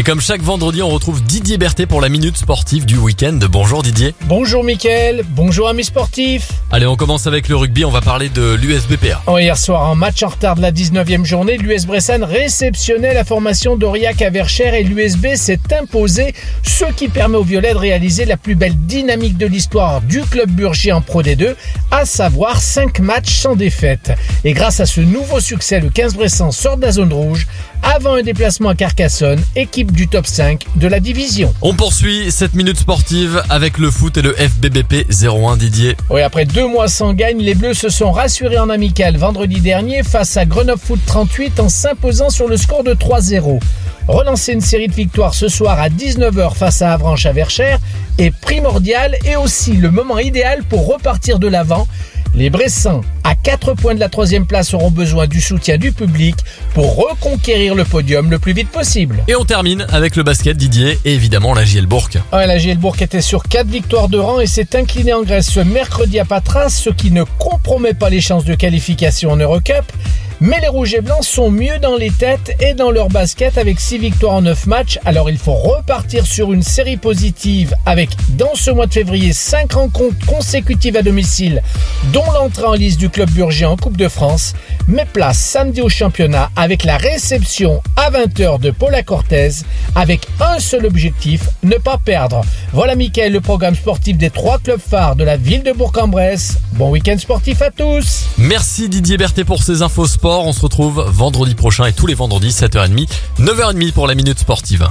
Et comme chaque vendredi, on retrouve Didier Berthet pour la minute sportive du week-end. Bonjour Didier. Bonjour Mickaël, bonjour amis sportifs. Allez, on commence avec le rugby, on va parler de l'USBPA. Oh, hier soir, en match en retard de la 19e journée, l'US Bressan réceptionnait la formation d'Aurillac à Verchères et l'USB s'est imposé, ce qui permet aux Violets de réaliser la plus belle dynamique de l'histoire du club Burgier en Pro D2, à savoir 5 matchs sans défaite. Et grâce à ce nouveau succès, le 15 Bressan sort de la zone rouge avant un déplacement à Carcassonne, équipe du top 5 de la division. On poursuit cette minute sportive avec le foot et le FBBP 01 Didier. Oui, après deux mois sans gagne, les Bleus se sont rassurés en amical vendredi dernier face à Grenoble Foot 38 en s'imposant sur le score de 3-0. Relancer une série de victoires ce soir à 19h face à Avranches à Verchères est primordial et aussi le moment idéal pour repartir de l'avant. Les Bressans, à 4 points de la troisième place, auront besoin du soutien du public pour reconquérir le podium le plus vite possible. Et on termine avec le basket Didier et évidemment la JL Bourg. Ouais, la Gielbourg était sur 4 victoires de rang et s'est inclinée en Grèce ce mercredi à Patras, ce qui ne compromet pas les chances de qualification en Eurocup. Mais les Rouges et Blancs sont mieux dans les têtes et dans leur basket avec 6 victoires en 9 matchs. Alors il faut repartir sur une série positive avec, dans ce mois de février, 5 rencontres consécutives à domicile, dont l'entrée en liste du club Burgien en Coupe de France. Mais place samedi au championnat avec la réception à 20h de Paula Cortez avec un seul objectif, ne pas perdre. Voilà Mickaël, le programme sportif des trois clubs phares de la ville de Bourg-en-Bresse. Bon week-end sportif à tous Merci Didier Berthet pour ces infos sport. On se retrouve vendredi prochain et tous les vendredis 7h30, 9h30 pour la minute sportive.